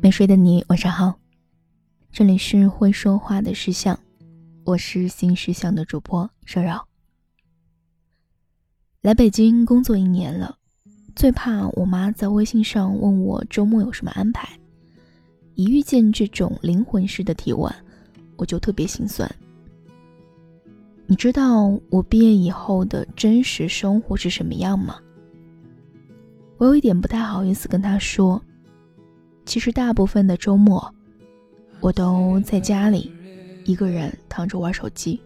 没睡的你，晚上好。这里是会说话的石像，我是新石像的主播蛇扰。来北京工作一年了，最怕我妈在微信上问我周末有什么安排。一遇见这种灵魂式的提问，我就特别心酸。你知道我毕业以后的真实生活是什么样吗？我有一点不太好意思跟他说。其实大部分的周末，我都在家里一个人躺着玩手机。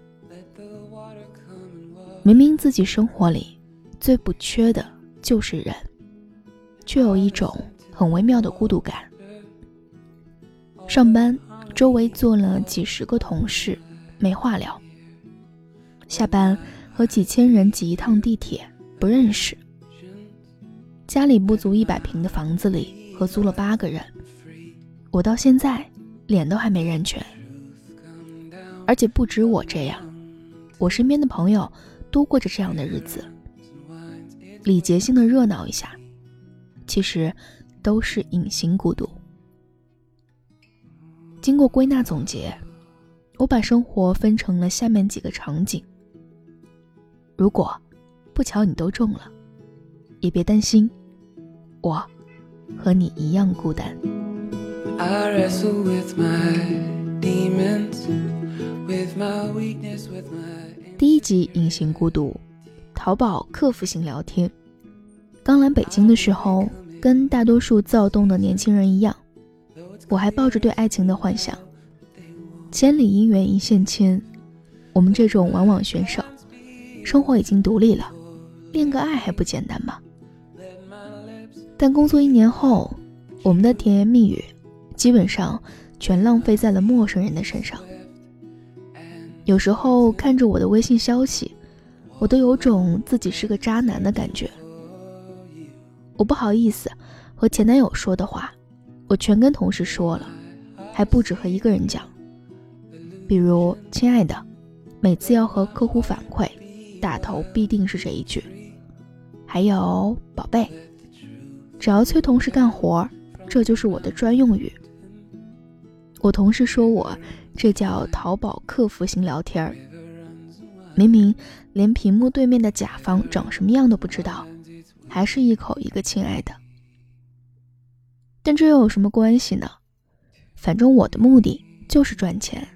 明明自己生活里最不缺的就是人，却有一种很微妙的孤独感。上班周围坐了几十个同事，没话聊；下班和几千人挤一趟地铁，不认识。家里不足一百平的房子里。合租了八个人，我到现在脸都还没认全。而且不止我这样，我身边的朋友都过着这样的日子，礼节性的热闹一下，其实都是隐形孤独。经过归纳总结，我把生活分成了下面几个场景。如果不巧你都中了，也别担心，我。和你一样孤单。第一集隐形孤独，淘宝客服型聊天。刚来北京的时候，跟大多数躁动的年轻人一样，我还抱着对爱情的幻想。千里姻缘一线牵，我们这种网网选手，生活已经独立了，恋个爱还不简单吗？但工作一年后，我们的甜言蜜语基本上全浪费在了陌生人的身上。有时候看着我的微信消息，我都有种自己是个渣男的感觉。我不好意思和前男友说的话，我全跟同事说了，还不止和一个人讲。比如“亲爱的”，每次要和客户反馈，打头必定是这一句。还有“宝贝”。只要催同事干活，这就是我的专用语。我同事说我这叫淘宝客服型聊天儿，明明连屏幕对面的甲方长什么样都不知道，还是一口一个亲爱的。但这又有什么关系呢？反正我的目的就是赚钱。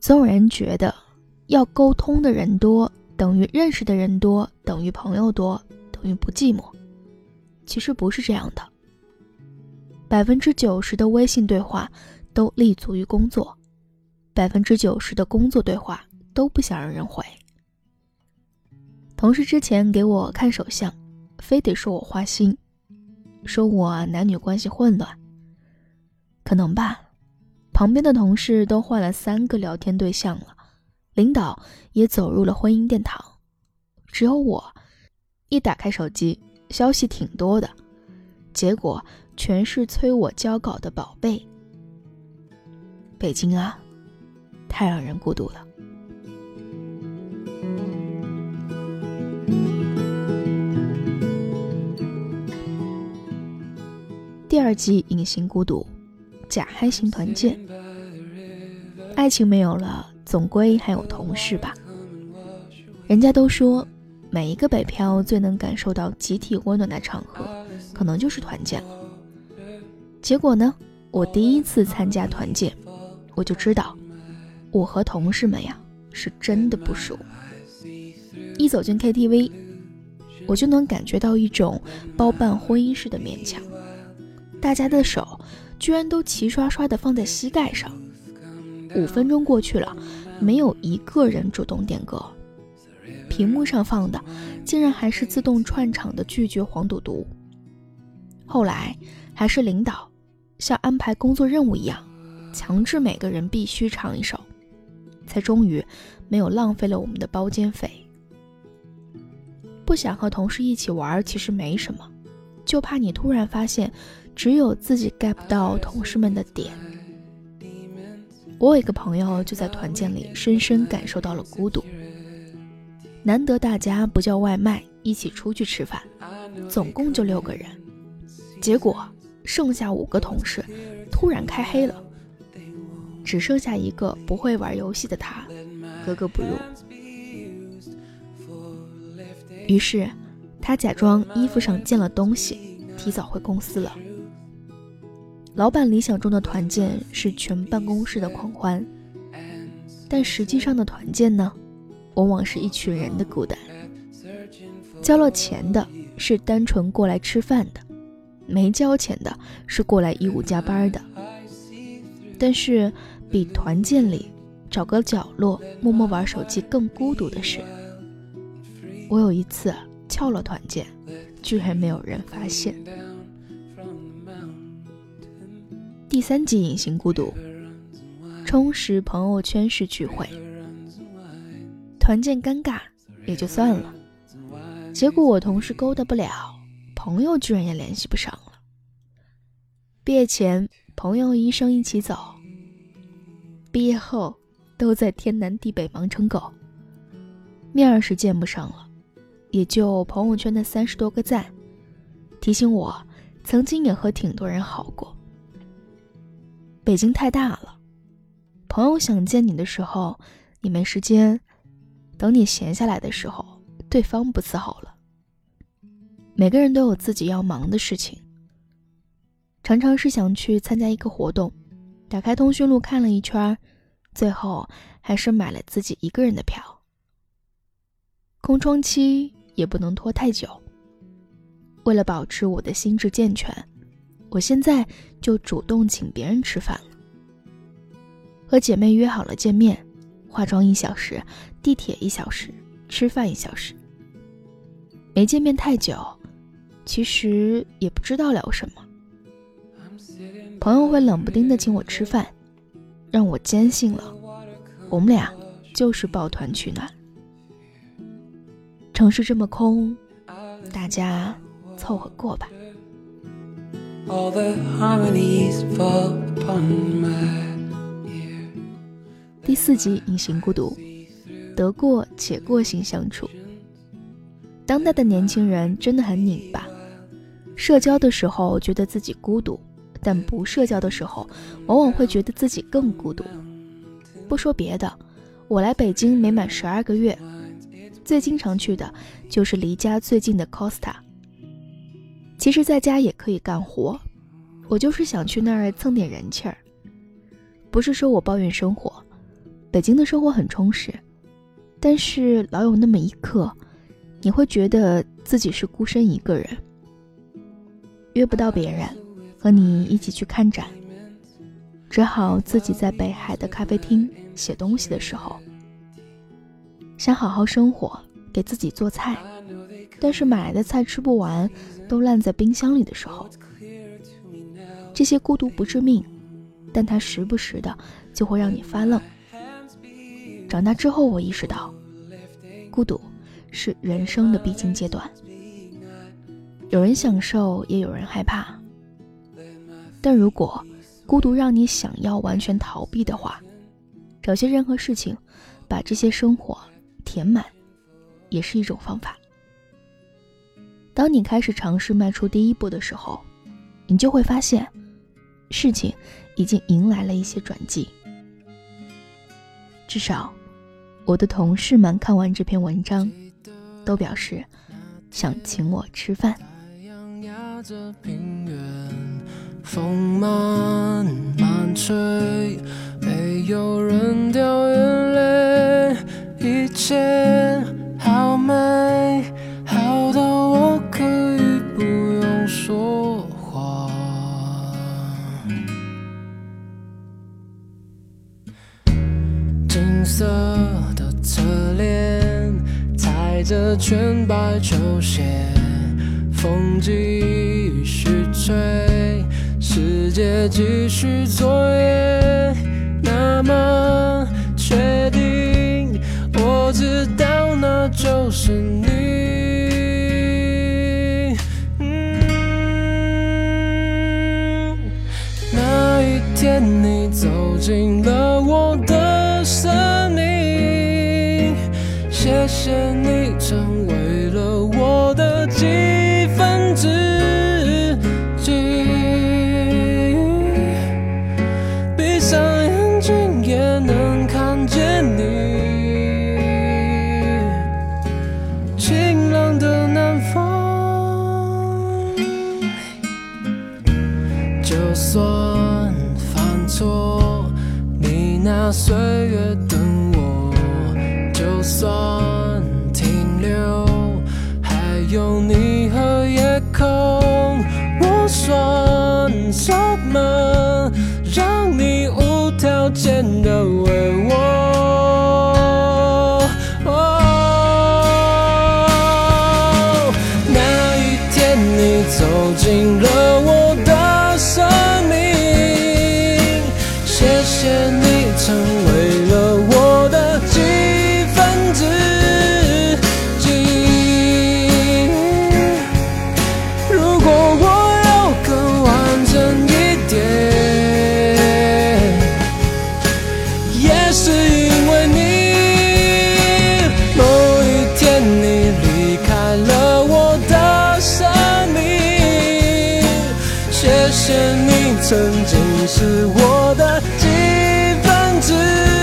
总有人觉得要沟通的人多等于认识的人多等于朋友多等于不寂寞。其实不是这样的，百分之九十的微信对话都立足于工作，百分之九十的工作对话都不想让人回。同事之前给我看手相，非得说我花心，说我男女关系混乱。可能吧，旁边的同事都换了三个聊天对象了，领导也走入了婚姻殿堂，只有我，一打开手机。消息挺多的，结果全是催我交稿的宝贝。北京啊，太让人孤独了。二季隐形孤独，假嗨型团建。爱情没有了，总归还有同事吧。人家都说。每一个北漂最能感受到集体温暖的场合，可能就是团建了。结果呢，我第一次参加团建，我就知道，我和同事们呀是真的不熟。一走进 KTV，我就能感觉到一种包办婚姻式的勉强。大家的手居然都齐刷刷的放在膝盖上。五分钟过去了，没有一个人主动点歌。屏幕上放的，竟然还是自动串场的《拒绝黄赌毒》。后来还是领导像安排工作任务一样，强制每个人必须唱一首，才终于没有浪费了我们的包间费。不想和同事一起玩，其实没什么，就怕你突然发现，只有自己 get 不到同事们的点。我有一个朋友就在团建里深深感受到了孤独。难得大家不叫外卖，一起出去吃饭，总共就六个人，结果剩下五个同事突然开黑了，只剩下一个不会玩游戏的他，格格不入。于是他假装衣服上溅了东西，提早回公司了。老板理想中的团建是全办公室的狂欢，但实际上的团建呢，往往是一群人的孤单。交了钱的是单纯过来吃饭的，没交钱的是过来义务加班的。但是比团建里找个角落默默玩手机更孤独的是，我有一次翘了团建，居然没有人发现。第三集隐形孤独，充实朋友圈式聚会，团建尴尬也就算了，结果我同事勾搭不了，朋友居然也联系不上了。毕业前朋友医生一起走，毕业后都在天南地北忙成狗，面儿是见不上了，也就朋友圈的三十多个赞，提醒我曾经也和挺多人好过。北京太大了，朋友想见你的时候，你没时间；等你闲下来的时候，对方不伺候了。每个人都有自己要忙的事情，常常是想去参加一个活动，打开通讯录看了一圈，最后还是买了自己一个人的票。空窗期也不能拖太久。为了保持我的心智健全。我现在就主动请别人吃饭了，和姐妹约好了见面，化妆一小时，地铁一小时，吃饭一小时。没见面太久，其实也不知道聊什么。朋友会冷不丁的请我吃饭，让我坚信了，我们俩就是抱团取暖。城市这么空，大家凑合过吧。第四集隐形孤独，得过且过型相处。当代的年轻人真的很拧巴，社交的时候觉得自己孤独，但不社交的时候，往往会觉得自己更孤独。不说别的，我来北京没满十二个月，最经常去的就是离家最近的 Costa。其实在家也可以干活，我就是想去那儿蹭点人气儿。不是说我抱怨生活，北京的生活很充实，但是老有那么一刻，你会觉得自己是孤身一个人，约不到别人和你一起去看展，只好自己在北海的咖啡厅写东西的时候，想好好生活，给自己做菜。但是买来的菜吃不完，都烂在冰箱里的时候，这些孤独不致命，但它时不时的就会让你发愣。长大之后，我意识到，孤独是人生的必经阶段。有人享受，也有人害怕。但如果孤独让你想要完全逃避的话，找些任何事情，把这些生活填满，也是一种方法。当你开始尝试迈出第一步的时候，你就会发现，事情已经迎来了一些转机。至少，我的同事们看完这篇文章，都表示想请我吃饭。风慢慢吹，没有人掉眼泪，一切好美。说话。金色的侧脸，踩着全白球鞋，风继续吹，世界继续作业。那么确定，我知道那就是你。岁月等我就算停留还有你和夜空我算什么？让你无条件的为我。那一天你走进了你曾经是我的几分之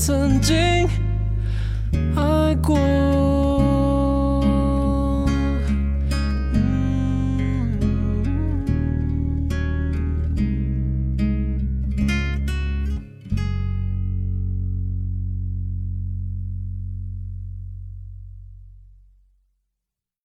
曾经